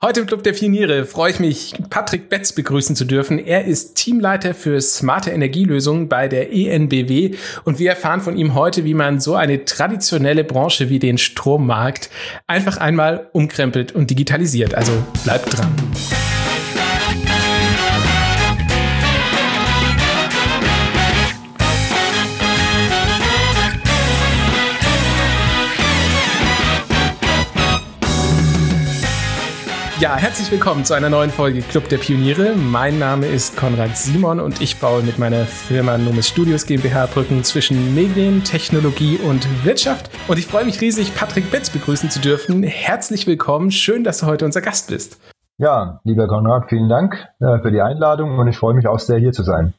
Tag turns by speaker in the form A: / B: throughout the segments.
A: Heute im Club der Pioniere freue ich mich, Patrick Betz begrüßen zu dürfen. Er ist Teamleiter für smarte Energielösungen bei der ENBW und wir erfahren von ihm heute, wie man so eine traditionelle Branche wie den Strommarkt einfach einmal umkrempelt und digitalisiert. Also bleibt dran. Ja, herzlich willkommen zu einer neuen Folge Club der Pioniere. Mein Name ist Konrad Simon und ich baue mit meiner Firma Numis Studios GmbH Brücken zwischen Medien, Technologie und Wirtschaft. Und ich freue mich riesig, Patrick Betz begrüßen zu dürfen. Herzlich willkommen. Schön, dass du heute unser Gast bist.
B: Ja, lieber Konrad, vielen Dank äh, für die Einladung und ich freue mich auch sehr, hier zu sein.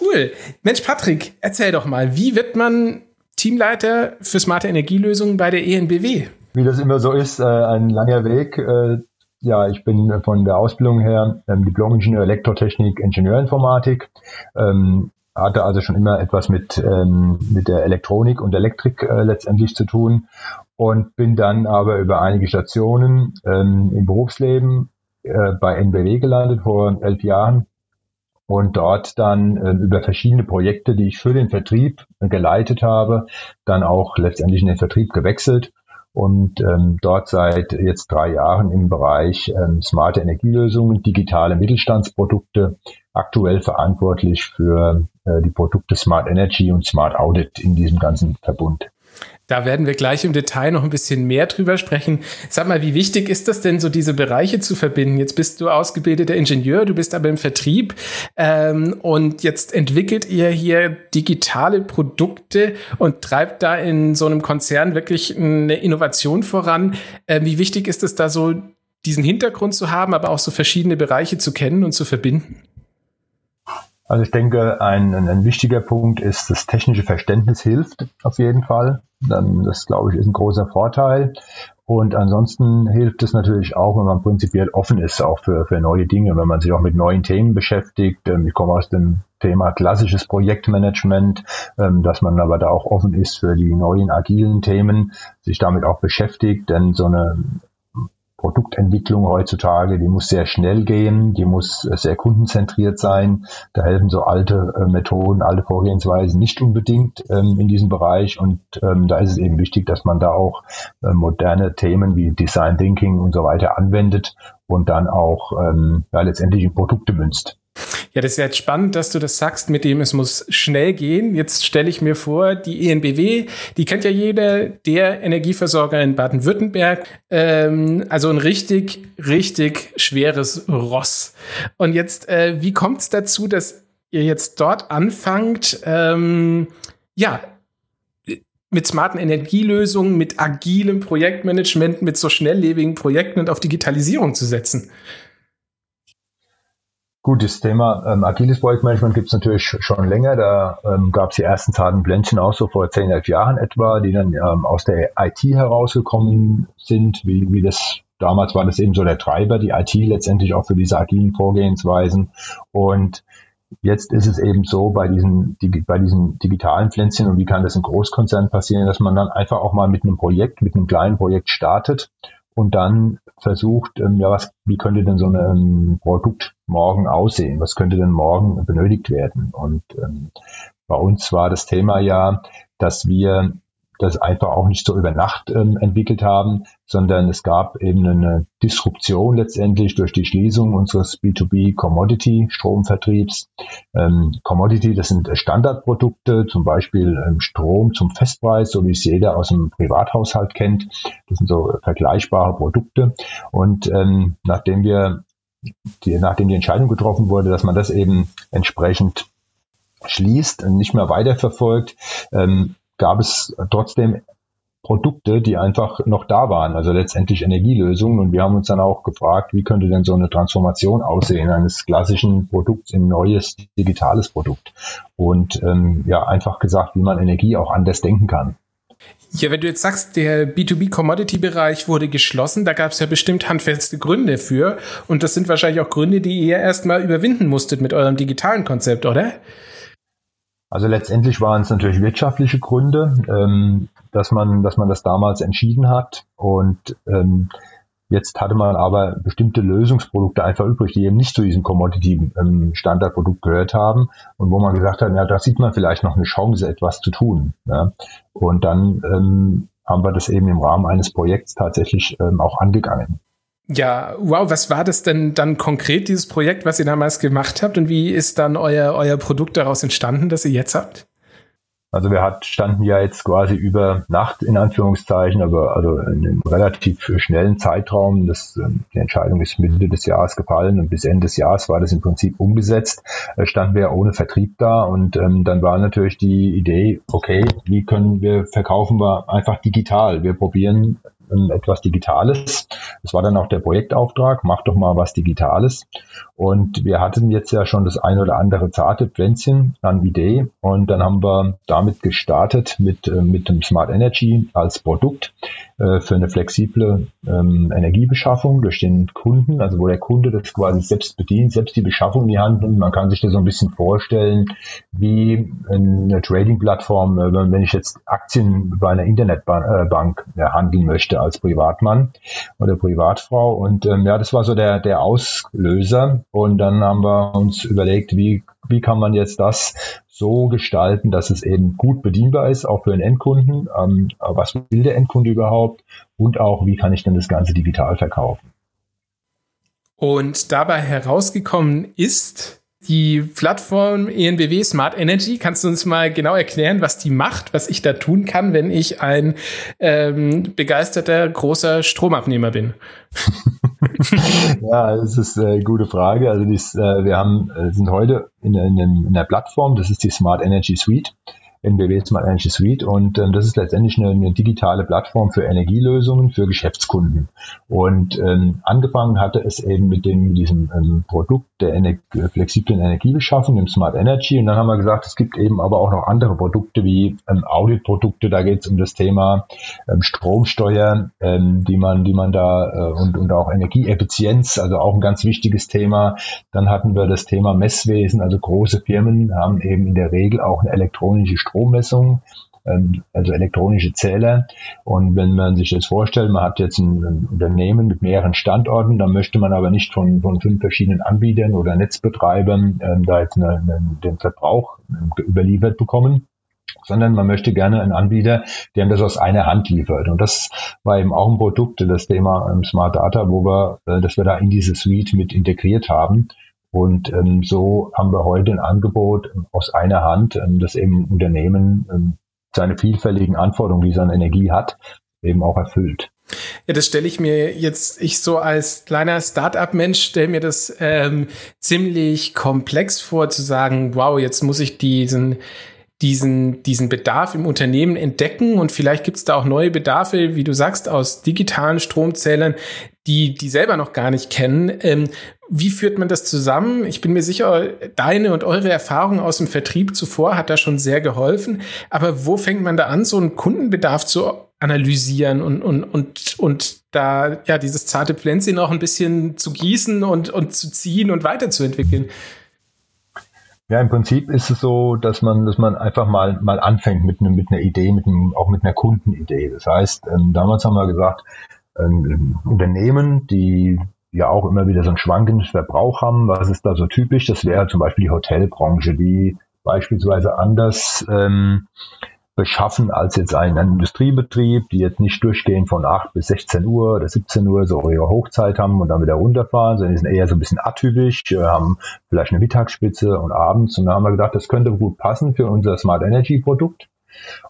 A: Cool. Mensch, Patrick, erzähl doch mal, wie wird man Teamleiter für smarte Energielösungen bei der ENBW?
B: Wie das immer so ist, äh, ein langer Weg. Äh, ja, ich bin von der Ausbildung her ähm, Diplom-Ingenieur Elektrotechnik, Ingenieurinformatik. Ähm, hatte also schon immer etwas mit, ähm, mit der Elektronik und Elektrik äh, letztendlich zu tun und bin dann aber über einige Stationen ähm, im Berufsleben äh, bei NBW gelandet vor elf Jahren und dort dann äh, über verschiedene Projekte, die ich für den Vertrieb geleitet habe, dann auch letztendlich in den Vertrieb gewechselt und ähm, dort seit jetzt drei Jahren im Bereich ähm, smarte Energielösungen, digitale Mittelstandsprodukte, aktuell verantwortlich für äh, die Produkte Smart Energy und Smart Audit in diesem ganzen Verbund.
A: Da werden wir gleich im Detail noch ein bisschen mehr drüber sprechen. Sag mal, wie wichtig ist das denn, so diese Bereiche zu verbinden? Jetzt bist du ausgebildeter Ingenieur, du bist aber im Vertrieb ähm, und jetzt entwickelt ihr hier digitale Produkte und treibt da in so einem Konzern wirklich eine Innovation voran. Äh, wie wichtig ist es da so, diesen Hintergrund zu haben, aber auch so verschiedene Bereiche zu kennen und zu verbinden?
B: Also ich denke, ein, ein wichtiger Punkt ist, das technische Verständnis hilft auf jeden Fall. Das, glaube ich, ist ein großer Vorteil. Und ansonsten hilft es natürlich auch, wenn man prinzipiell offen ist, auch für, für neue Dinge, wenn man sich auch mit neuen Themen beschäftigt. Ähm, ich komme aus dem Thema klassisches Projektmanagement, ähm, dass man aber da auch offen ist für die neuen agilen Themen, sich damit auch beschäftigt, denn so eine Produktentwicklung heutzutage, die muss sehr schnell gehen, die muss sehr kundenzentriert sein. Da helfen so alte äh, Methoden, alte Vorgehensweisen nicht unbedingt ähm, in diesem Bereich. Und ähm, da ist es eben wichtig, dass man da auch äh, moderne Themen wie Design Thinking und so weiter anwendet und dann auch ähm, ja, letztendlich in Produkte münzt.
A: Ja, das ist jetzt spannend, dass du das sagst, mit dem es muss schnell gehen. Jetzt stelle ich mir vor, die ENBW, die kennt ja jeder, der Energieversorger in Baden-Württemberg. Ähm, also ein richtig, richtig schweres Ross. Und jetzt, äh, wie kommt es dazu, dass ihr jetzt dort anfangt, ähm, ja, mit smarten Energielösungen, mit agilem Projektmanagement, mit so schnelllebigen Projekten und auf Digitalisierung zu setzen?
B: Gut, das Thema ähm, agiles Projektmanagement gibt es natürlich schon länger. Da ähm, gab es die ersten zarten Blendchen auch so vor zehn, elf Jahren etwa, die dann ähm, aus der IT herausgekommen sind. Wie, wie das damals war das eben so der Treiber, die IT letztendlich auch für diese agilen Vorgehensweisen. Und jetzt ist es eben so bei diesen, bei diesen digitalen Pflänzchen und wie kann das in Großkonzernen passieren, dass man dann einfach auch mal mit einem Projekt, mit einem kleinen Projekt startet und dann versucht, ähm, ja, was, wie könnte denn so ein ähm, Produkt morgen aussehen? Was könnte denn morgen benötigt werden? Und ähm, bei uns war das Thema ja, dass wir das einfach auch nicht so über Nacht ähm, entwickelt haben, sondern es gab eben eine Disruption letztendlich durch die Schließung unseres B2B Commodity Stromvertriebs. Ähm, Commodity, das sind Standardprodukte, zum Beispiel ähm, Strom zum Festpreis, so wie es jeder aus dem Privathaushalt kennt. Das sind so vergleichbare Produkte. Und ähm, nachdem wir die, nachdem die Entscheidung getroffen wurde, dass man das eben entsprechend schließt und nicht mehr weiterverfolgt, ähm, gab es trotzdem Produkte, die einfach noch da waren, also letztendlich Energielösungen. Und wir haben uns dann auch gefragt, wie könnte denn so eine Transformation aussehen eines klassischen Produkts in neues digitales Produkt? Und ähm, ja, einfach gesagt, wie man Energie auch anders denken kann.
A: Ja, wenn du jetzt sagst, der B2B-Commodity-Bereich wurde geschlossen, da gab es ja bestimmt handfeste Gründe für. Und das sind wahrscheinlich auch Gründe, die ihr erstmal überwinden musstet mit eurem digitalen Konzept, oder?
B: Also letztendlich waren es natürlich wirtschaftliche Gründe, ähm, dass man, dass man das damals entschieden hat. Und ähm, Jetzt hatte man aber bestimmte Lösungsprodukte einfach übrig, die eben nicht zu diesem Commodity-Standardprodukt ähm, gehört haben und wo man gesagt hat, ja, da sieht man vielleicht noch eine Chance, etwas zu tun. Ja. Und dann ähm, haben wir das eben im Rahmen eines Projekts tatsächlich ähm, auch angegangen.
A: Ja, wow, was war das denn dann konkret, dieses Projekt, was ihr damals gemacht habt und wie ist dann euer, euer Produkt daraus entstanden, das ihr jetzt habt?
B: Also wir hat, standen ja jetzt quasi über Nacht in Anführungszeichen, aber also in einem relativ schnellen Zeitraum. Das, ähm, die Entscheidung ist Mitte des Jahres gefallen und bis Ende des Jahres war das im Prinzip umgesetzt. Äh, standen wir ohne Vertrieb da und ähm, dann war natürlich die Idee, okay, wie können wir verkaufen wir einfach digital. Wir probieren etwas Digitales. Das war dann auch der Projektauftrag, mach doch mal was Digitales. Und wir hatten jetzt ja schon das ein oder andere zarte Pflänzchen an Idee und dann haben wir damit gestartet mit, äh, mit dem Smart Energy als Produkt äh, für eine flexible ähm, Energiebeschaffung durch den Kunden, also wo der Kunde das quasi selbst bedient, selbst die Beschaffung in die Hand nimmt. Man kann sich das so ein bisschen vorstellen wie eine Trading-Plattform, äh, wenn ich jetzt Aktien bei einer Internetbank handeln möchte als Privatmann oder Privatfrau. Und ähm, ja, das war so der, der Auslöser. Und dann haben wir uns überlegt, wie, wie kann man jetzt das so gestalten, dass es eben gut bedienbar ist, auch für den Endkunden. Ähm, was will der Endkunde überhaupt? Und auch, wie kann ich denn das Ganze digital verkaufen?
A: Und dabei herausgekommen ist, die Plattform ENBW Smart Energy, kannst du uns mal genau erklären, was die macht, was ich da tun kann, wenn ich ein ähm, begeisterter großer Stromabnehmer bin?
B: ja, das ist eine gute Frage. Also dies, äh, wir haben, äh, sind heute in, in, in der Plattform, das ist die Smart Energy Suite. NBW Smart Energy Suite und ähm, das ist letztendlich eine, eine, digitale Plattform für Energielösungen für Geschäftskunden. Und ähm, angefangen hatte es eben mit dem, diesem ähm, Produkt der Ener flexiblen Energiebeschaffung, dem Smart Energy. Und dann haben wir gesagt, es gibt eben aber auch noch andere Produkte wie ähm, Audit-Produkte. Da geht es um das Thema ähm, Stromsteuer, ähm, die man, die man da äh, und, und auch Energieeffizienz, also auch ein ganz wichtiges Thema. Dann hatten wir das Thema Messwesen, also große Firmen haben eben in der Regel auch eine elektronische Strommessung, ähm, also elektronische Zähler. Und wenn man sich das vorstellt, man hat jetzt ein, Unternehmen mit mehreren Standorten, dann möchte man aber nicht von, von fünf verschiedenen Anbietern oder Netzbetreibern ähm, da jetzt eine, eine, den Verbrauch ähm, überliefert bekommen sondern man möchte gerne einen Anbieter, der das aus einer Hand liefert. Und das war eben auch ein Produkt, das Thema Smart Data, wo wir, äh, dass wir da in diese Suite mit integriert haben. Und ähm, so haben wir heute ein Angebot aus einer Hand, ähm, das eben Unternehmen ähm, seine vielfältigen Anforderungen, die es an Energie hat, eben auch erfüllt.
A: Ja, das stelle ich mir jetzt, ich so als kleiner Start-up-Mensch stelle mir das ähm, ziemlich komplex vor, zu sagen, wow, jetzt muss ich diesen diesen, diesen Bedarf im Unternehmen entdecken und vielleicht gibt es da auch neue Bedarfe, wie du sagst, aus digitalen Stromzählern, die die selber noch gar nicht kennen. Ähm, wie führt man das zusammen? Ich bin mir sicher, deine und eure Erfahrung aus dem Vertrieb zuvor hat da schon sehr geholfen. Aber wo fängt man da an, so einen Kundenbedarf zu analysieren und, und, und, und da ja dieses zarte Pflänzchen auch ein bisschen zu gießen und, und zu ziehen und weiterzuentwickeln?
B: Ja, im Prinzip ist es so, dass man, dass man einfach mal, mal anfängt mit, ne, mit einer Idee, mit einem, auch mit einer Kundenidee. Das heißt, ähm, damals haben wir gesagt, ähm, Unternehmen, die ja auch immer wieder so einen schwankenden Verbrauch haben. Was ist da so typisch? Das wäre zum Beispiel die Hotelbranche, die beispielsweise anders ähm, beschaffen als jetzt ein, ein, Industriebetrieb, die jetzt nicht durchgehend von 8 bis 16 Uhr oder 17 Uhr so ihre Hochzeit haben und dann wieder runterfahren, sondern die sind eher so ein bisschen atypisch, äh, haben vielleicht eine Mittagsspitze und abends. Und da haben wir gedacht, das könnte gut passen für unser Smart Energy Produkt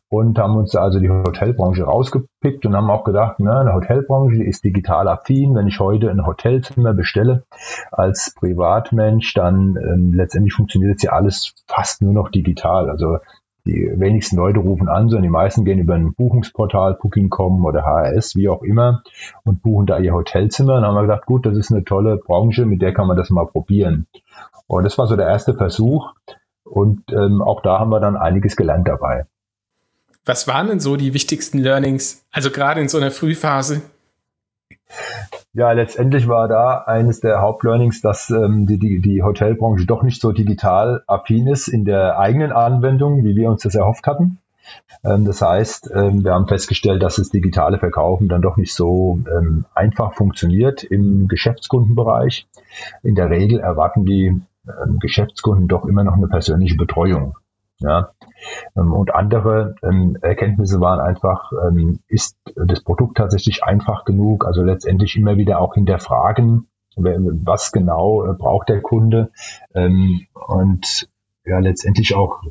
B: und haben uns also die Hotelbranche rausgepickt und haben auch gedacht, ne, eine Hotelbranche ist digital affin. Wenn ich heute ein Hotelzimmer bestelle als Privatmensch, dann ähm, letztendlich funktioniert jetzt ja alles fast nur noch digital. Also die wenigsten Leute rufen an, sondern die meisten gehen über ein Buchungsportal, Booking.com oder HRS, wie auch immer, und buchen da ihr Hotelzimmer. Und haben wir gedacht, gut, das ist eine tolle Branche, mit der kann man das mal probieren. Und das war so der erste Versuch. Und ähm, auch da haben wir dann einiges gelernt dabei.
A: Was waren denn so die wichtigsten Learnings, also gerade in so einer Frühphase?
B: Ja, letztendlich war da eines der Hauptlearnings, dass ähm, die, die, die Hotelbranche doch nicht so digital affin ist in der eigenen Anwendung, wie wir uns das erhofft hatten. Ähm, das heißt, ähm, wir haben festgestellt, dass das digitale Verkaufen dann doch nicht so ähm, einfach funktioniert im Geschäftskundenbereich. In der Regel erwarten die Geschäftskunden doch immer noch eine persönliche Betreuung. Ja. Und andere Erkenntnisse waren einfach, ist das Produkt tatsächlich einfach genug? Also letztendlich immer wieder auch hinterfragen, was genau äh, braucht der Kunde und ja letztendlich auch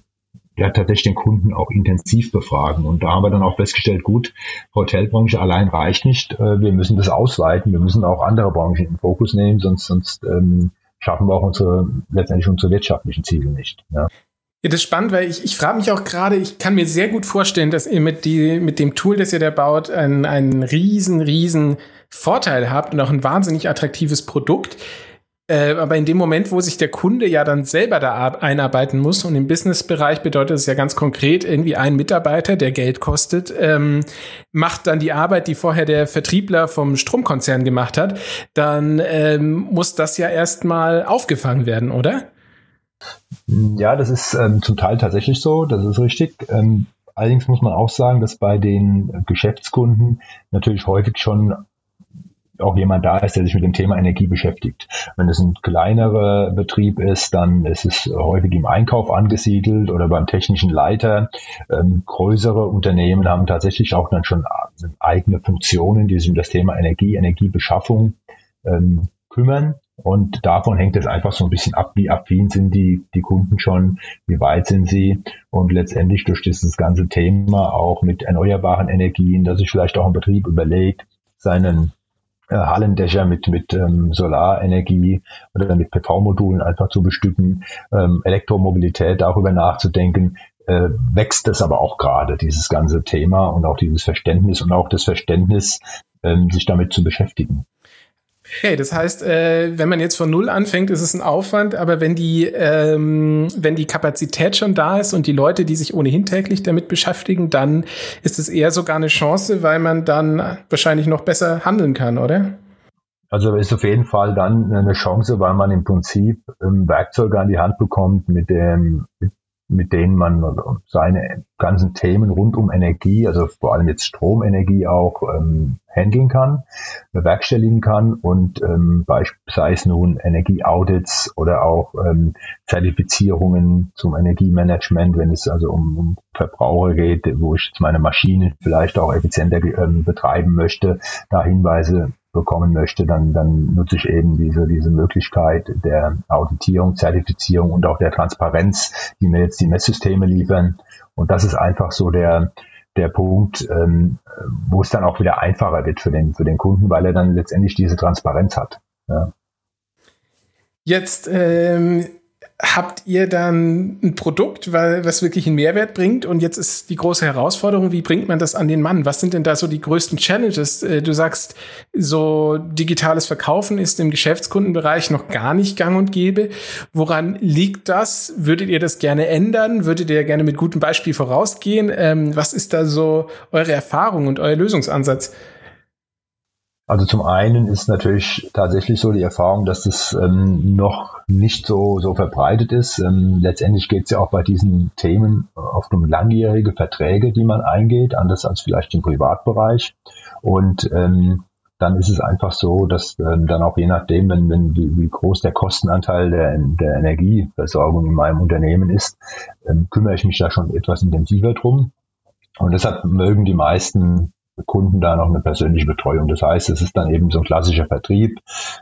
B: ja, tatsächlich den Kunden auch intensiv befragen. Und da haben wir dann auch festgestellt, gut, Hotelbranche allein reicht nicht. Äh, wir müssen das ausweiten. Wir müssen auch andere Branchen in den Fokus nehmen, sonst, sonst ähm, schaffen wir auch unsere, letztendlich unsere wirtschaftlichen Ziele nicht. Ja.
A: Ja, das ist spannend, weil ich, ich frage mich auch gerade, ich kann mir sehr gut vorstellen, dass ihr mit, die, mit dem Tool, das ihr da baut, einen, einen riesen, riesen Vorteil habt und auch ein wahnsinnig attraktives Produkt. Äh, aber in dem Moment, wo sich der Kunde ja dann selber da einarbeiten muss und im Businessbereich bedeutet es ja ganz konkret irgendwie ein Mitarbeiter, der Geld kostet, ähm, macht dann die Arbeit, die vorher der Vertriebler vom Stromkonzern gemacht hat, dann ähm, muss das ja erstmal aufgefangen werden, oder?
B: Ja, das ist ähm, zum Teil tatsächlich so, das ist richtig. Ähm, allerdings muss man auch sagen, dass bei den Geschäftskunden natürlich häufig schon auch jemand da ist, der sich mit dem Thema Energie beschäftigt. Wenn es ein kleinerer Betrieb ist, dann ist es häufig im Einkauf angesiedelt oder beim technischen Leiter. Ähm, größere Unternehmen haben tatsächlich auch dann schon eigene Funktionen, die sich um das Thema Energie, Energiebeschaffung ähm, kümmern. Und davon hängt es einfach so ein bisschen ab, wie affin sind die, die Kunden schon, wie weit sind sie und letztendlich durch dieses ganze Thema auch mit erneuerbaren Energien, dass sich vielleicht auch ein Betrieb überlegt, seinen äh, Hallendächer mit, mit ähm, Solarenergie oder mit PV-Modulen einfach zu bestücken, ähm, Elektromobilität darüber nachzudenken, äh, wächst es aber auch gerade, dieses ganze Thema und auch dieses Verständnis und auch das Verständnis, ähm, sich damit zu beschäftigen.
A: Okay, das heißt, äh, wenn man jetzt von Null anfängt, ist es ein Aufwand, aber wenn die, ähm, wenn die Kapazität schon da ist und die Leute, die sich ohnehin täglich damit beschäftigen, dann ist es eher sogar eine Chance, weil man dann wahrscheinlich noch besser handeln kann, oder?
B: Also ist auf jeden Fall dann eine Chance, weil man im Prinzip ähm, Werkzeuge an die Hand bekommt, mit dem, mit mit denen man seine ganzen Themen rund um Energie, also vor allem jetzt Stromenergie auch ähm, handeln kann, bewerkstelligen kann und ähm, sei es nun Energieaudits oder auch ähm, Zertifizierungen zum Energiemanagement, wenn es also um, um Verbraucher geht, wo ich jetzt meine Maschinen vielleicht auch effizienter ähm, betreiben möchte, da Hinweise bekommen möchte, dann, dann nutze ich eben diese, diese Möglichkeit der Auditierung, Zertifizierung und auch der Transparenz, die mir jetzt die Messsysteme liefern. Und das ist einfach so der, der Punkt, ähm, wo es dann auch wieder einfacher wird für den, für den Kunden, weil er dann letztendlich diese Transparenz hat. Ja.
A: Jetzt ähm, habt ihr dann ein Produkt, weil, was wirklich einen Mehrwert bringt. Und jetzt ist die große Herausforderung, wie bringt man das an den Mann? Was sind denn da so die größten Challenges? Äh, du sagst, so digitales Verkaufen ist im Geschäftskundenbereich noch gar nicht gang und gäbe. Woran liegt das? Würdet ihr das gerne ändern? Würdet ihr gerne mit gutem Beispiel vorausgehen? Ähm, was ist da so eure Erfahrung und euer Lösungsansatz?
B: Also zum einen ist natürlich tatsächlich so die Erfahrung, dass das ähm, noch nicht so, so verbreitet ist. Ähm, letztendlich geht es ja auch bei diesen Themen oft um langjährige Verträge, die man eingeht, anders als vielleicht im Privatbereich. Und ähm, dann ist es einfach so, dass ähm, dann auch je nachdem, wenn, wenn wie, wie groß der Kostenanteil der, der Energieversorgung in meinem Unternehmen ist, ähm, kümmere ich mich da schon etwas intensiver drum. Und deshalb mögen die meisten Kunden da noch eine persönliche Betreuung. Das heißt, es ist dann eben so ein klassischer Vertrieb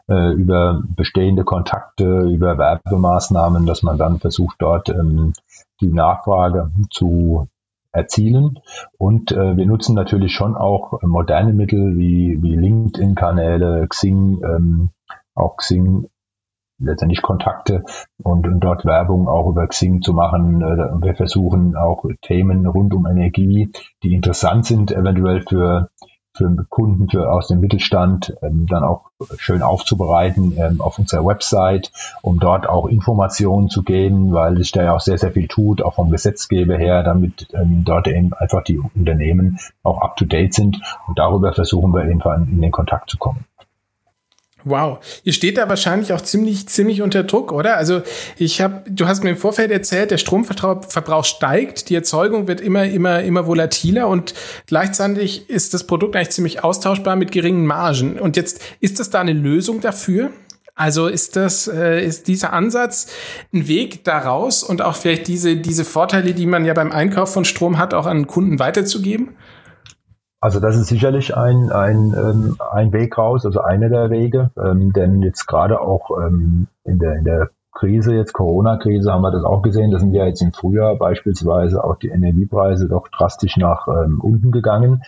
B: äh, über bestehende Kontakte, über Werbemaßnahmen, dass man dann versucht, dort ähm, die Nachfrage zu erzielen. Und äh, wir nutzen natürlich schon auch moderne Mittel wie, wie LinkedIn-Kanäle, Xing, ähm, auch Xing letztendlich Kontakte und, und, dort Werbung auch über Xing zu machen. Äh, wir versuchen auch Themen rund um Energie, die interessant sind, eventuell für, für Kunden für, aus dem Mittelstand, ähm, dann auch schön aufzubereiten ähm, auf unserer Website, um dort auch Informationen zu geben, weil sich da ja auch sehr, sehr viel tut, auch vom Gesetzgeber her, damit ähm, dort eben einfach die Unternehmen auch up-to-date sind. Und darüber versuchen wir einfach in den Kontakt zu kommen.
A: Wow, ihr steht da wahrscheinlich auch ziemlich, ziemlich unter Druck, oder? Also ich habe, du hast mir im Vorfeld erzählt, der Stromverbrauch steigt, die Erzeugung wird immer, immer, immer volatiler und gleichzeitig ist das Produkt eigentlich ziemlich austauschbar mit geringen Margen. Und jetzt ist das da eine Lösung dafür? Also ist das, äh, ist dieser Ansatz ein Weg daraus und auch vielleicht diese, diese Vorteile, die man ja beim Einkauf von Strom hat, auch an Kunden weiterzugeben?
B: Also das ist sicherlich ein, ein, ähm, ein Weg raus, also einer der Wege, ähm, denn jetzt gerade auch ähm, in, der, in der Krise, jetzt Corona-Krise, haben wir das auch gesehen. Da sind ja jetzt im Frühjahr beispielsweise auch die Energiepreise doch drastisch nach ähm, unten gegangen.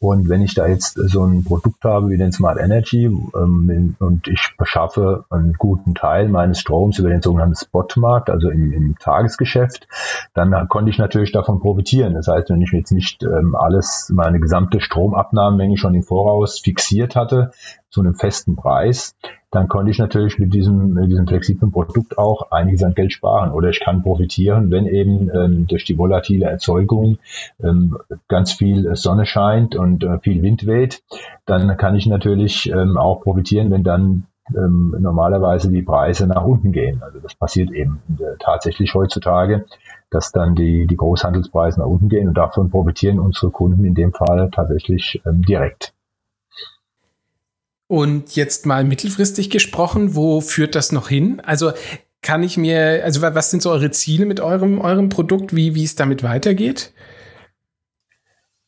B: Und wenn ich da jetzt so ein Produkt habe wie den Smart Energy ähm, und ich beschaffe einen guten Teil meines Stroms über den sogenannten Spotmarkt, also im, im Tagesgeschäft, dann konnte ich natürlich davon profitieren. Das heißt, wenn ich jetzt nicht ähm, alles, meine gesamte Stromabnahmemenge schon im Voraus fixiert hatte, zu einem festen Preis, dann konnte ich natürlich mit diesem, mit diesem flexiblen Produkt auch einiges an Geld sparen. Oder ich kann profitieren, wenn eben ähm, durch die volatile Erzeugung ähm, ganz viel Sonne scheint und äh, viel Wind weht, dann kann ich natürlich ähm, auch profitieren, wenn dann ähm, normalerweise die Preise nach unten gehen. Also das passiert eben äh, tatsächlich heutzutage, dass dann die, die Großhandelspreise nach unten gehen und davon profitieren unsere Kunden in dem Fall tatsächlich ähm, direkt.
A: Und jetzt mal mittelfristig gesprochen, wo führt das noch hin? Also kann ich mir, also was sind so eure Ziele mit eurem, eurem Produkt, wie, wie es damit weitergeht?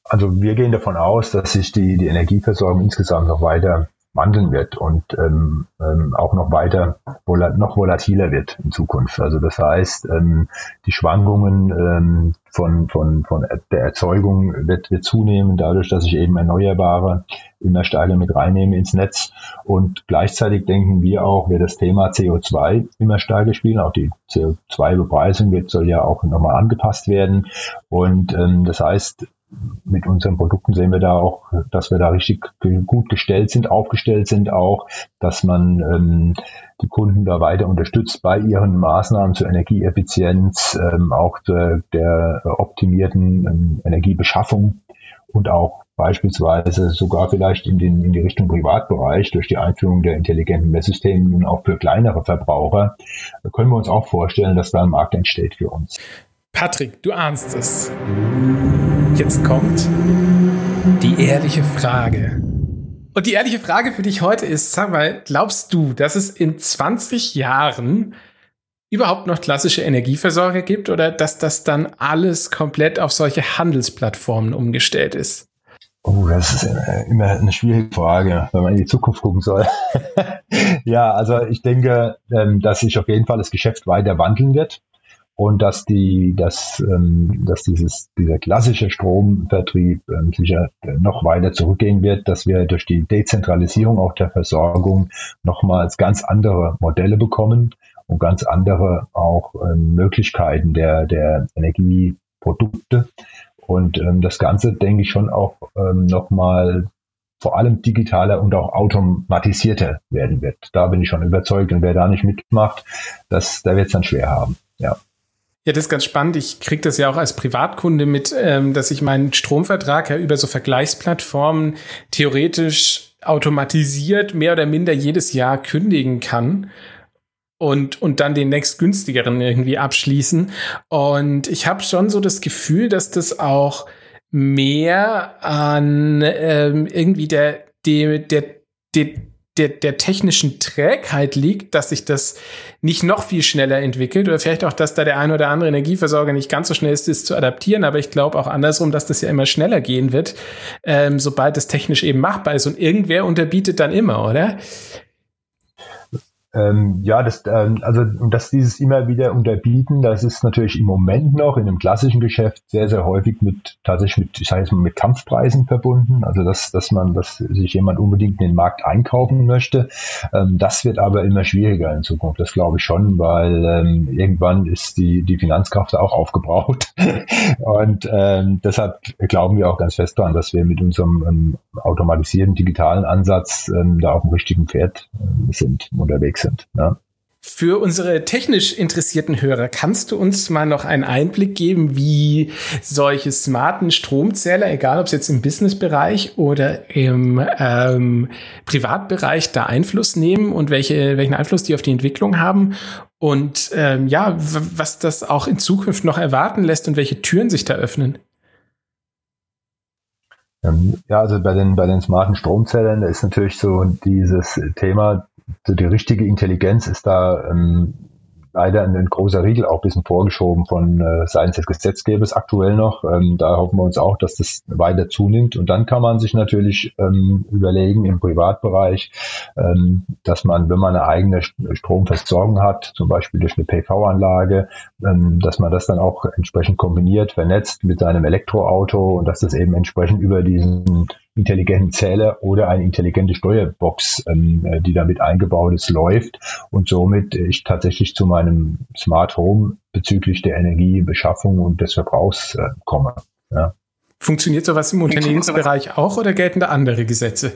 B: Also wir gehen davon aus, dass sich die, die Energieversorgung insgesamt noch weiter wandeln wird und ähm, ähm, auch noch weiter vola noch volatiler wird in Zukunft. Also das heißt, ähm, die Schwankungen ähm, von, von, von der Erzeugung wird, wird zunehmen, dadurch, dass ich eben Erneuerbare immer stärker mit reinnehme ins Netz. Und gleichzeitig denken wir auch, wird das Thema CO2 immer stärker spielen. Auch die CO2-Bepreisung wird, soll ja auch nochmal angepasst werden. Und ähm, das heißt, mit unseren Produkten sehen wir da auch, dass wir da richtig gut gestellt sind, aufgestellt sind auch, dass man ähm, die Kunden da weiter unterstützt bei ihren Maßnahmen zur Energieeffizienz, ähm, auch der, der optimierten ähm, Energiebeschaffung und auch beispielsweise sogar vielleicht in, den, in die Richtung Privatbereich durch die Einführung der intelligenten Messsysteme und auch für kleinere Verbraucher, können wir uns auch vorstellen, dass da ein Markt entsteht für uns.
A: Patrick, du ahnst es. Jetzt kommt die ehrliche Frage. Und die ehrliche Frage für dich heute ist, sag mal, glaubst du, dass es in 20 Jahren überhaupt noch klassische Energieversorger gibt oder dass das dann alles komplett auf solche Handelsplattformen umgestellt ist?
B: Oh, das ist immer eine schwierige Frage, wenn man in die Zukunft gucken soll. ja, also ich denke, ähm, dass sich auf jeden Fall das Geschäft weiter wandeln wird und dass die, dass, ähm, dass dieses, dieser klassische Stromvertrieb ähm, sicher noch weiter zurückgehen wird, dass wir durch die Dezentralisierung auch der Versorgung nochmals ganz andere Modelle bekommen und ganz andere auch ähm, Möglichkeiten der, der Energieprodukte. Und ähm, das Ganze, denke ich, schon auch ähm, nochmal vor allem digitaler und auch automatisierter werden wird. Da bin ich schon überzeugt. Und wer da nicht mitmacht, das, der wird es dann schwer haben. Ja.
A: Ja, das ist ganz spannend. Ich kriege das ja auch als Privatkunde mit, ähm, dass ich meinen Stromvertrag ja über so Vergleichsplattformen theoretisch automatisiert mehr oder minder jedes Jahr kündigen kann und, und dann den nächstgünstigeren irgendwie abschließen. Und ich habe schon so das Gefühl, dass das auch mehr an ähm, irgendwie der, der, der, der der, der technischen Trägheit liegt, dass sich das nicht noch viel schneller entwickelt oder vielleicht auch, dass da der ein oder andere Energieversorger nicht ganz so schnell ist, das zu adaptieren. Aber ich glaube auch andersrum, dass das ja immer schneller gehen wird, ähm, sobald es technisch eben machbar ist. Und irgendwer unterbietet dann immer, oder?
B: Ähm, ja, das, ähm, also dass dieses immer wieder unterbieten, das ist natürlich im Moment noch in einem klassischen Geschäft sehr, sehr häufig mit tatsächlich mit, ich sage jetzt mal, mit Kampfpreisen verbunden. Also dass, dass man, dass sich jemand unbedingt in den Markt einkaufen möchte. Ähm, das wird aber immer schwieriger in Zukunft. Das glaube ich schon, weil ähm, irgendwann ist die, die Finanzkraft auch aufgebraucht. Und ähm, deshalb glauben wir auch ganz fest daran, dass wir mit unserem ähm, automatisierten digitalen Ansatz ähm, da auf dem richtigen Pferd äh, sind, unterwegs sind. Ja.
A: Für unsere technisch interessierten Hörer, kannst du uns mal noch einen Einblick geben, wie solche smarten Stromzähler, egal ob es jetzt im Businessbereich oder im ähm, Privatbereich, da Einfluss nehmen und welche, welchen Einfluss die auf die Entwicklung haben? Und ähm, ja, was das auch in Zukunft noch erwarten lässt und welche Türen sich da öffnen?
B: Ähm, ja, also bei den, bei den smarten Stromzellen ist natürlich so dieses Thema, so die richtige Intelligenz ist da ähm, leider ein, ein, großer Riegel auch ein bisschen vorgeschoben von äh, seitens des Gesetzgebers aktuell noch. Ähm, da hoffen wir uns auch, dass das weiter zunimmt. Und dann kann man sich natürlich ähm, überlegen im Privatbereich, ähm, dass man, wenn man eine eigene Stromversorgung hat, zum Beispiel durch eine PV-Anlage, ähm, dass man das dann auch entsprechend kombiniert, vernetzt mit seinem Elektroauto und dass das eben entsprechend über diesen intelligenten Zähler oder eine intelligente Steuerbox, ähm, äh, die damit eingebaut ist, läuft und somit ich tatsächlich zu meinem Smart Home bezüglich der Energiebeschaffung und des Verbrauchs äh, komme. Ja.
A: Funktioniert sowas im Unternehmensbereich auch oder gelten da andere Gesetze?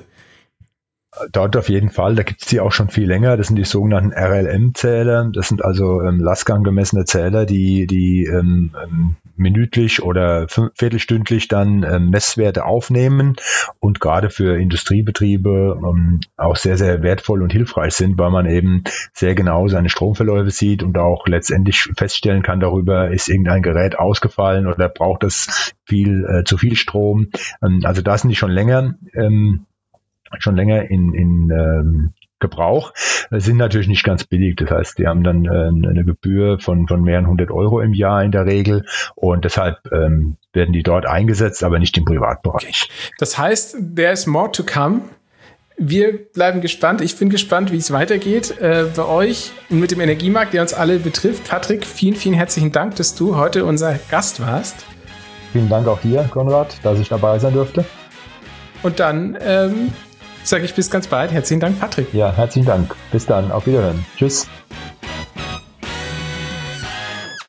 B: Dort auf jeden Fall, da gibt es die auch schon viel länger. Das sind die sogenannten RLM-Zähler. Das sind also ähm, Lastgang gemessene Zähler, die, die ähm, ähm, minütlich oder viertelstündlich dann ähm, Messwerte aufnehmen und gerade für Industriebetriebe ähm, auch sehr, sehr wertvoll und hilfreich sind, weil man eben sehr genau seine Stromverläufe sieht und auch letztendlich feststellen kann darüber, ist irgendein Gerät ausgefallen oder braucht es viel äh, zu viel Strom. Ähm, also da sind die schon länger. Ähm, schon länger in, in ähm, Gebrauch, sind natürlich nicht ganz billig. Das heißt, die haben dann äh, eine Gebühr von, von mehreren hundert Euro im Jahr in der Regel und deshalb ähm, werden die dort eingesetzt, aber nicht im Privatbereich.
A: Das heißt, there is more to come. Wir bleiben gespannt. Ich bin gespannt, wie es weitergeht äh, bei euch und mit dem Energiemarkt, der uns alle betrifft. Patrick, vielen, vielen herzlichen Dank, dass du heute unser Gast warst.
B: Vielen Dank auch dir, Konrad, dass ich dabei sein durfte.
A: Und dann ähm, sage ich bis ganz bald. Herzlichen Dank, Patrick.
B: Ja, herzlichen Dank. Bis dann. Auf Wiederhören. Tschüss.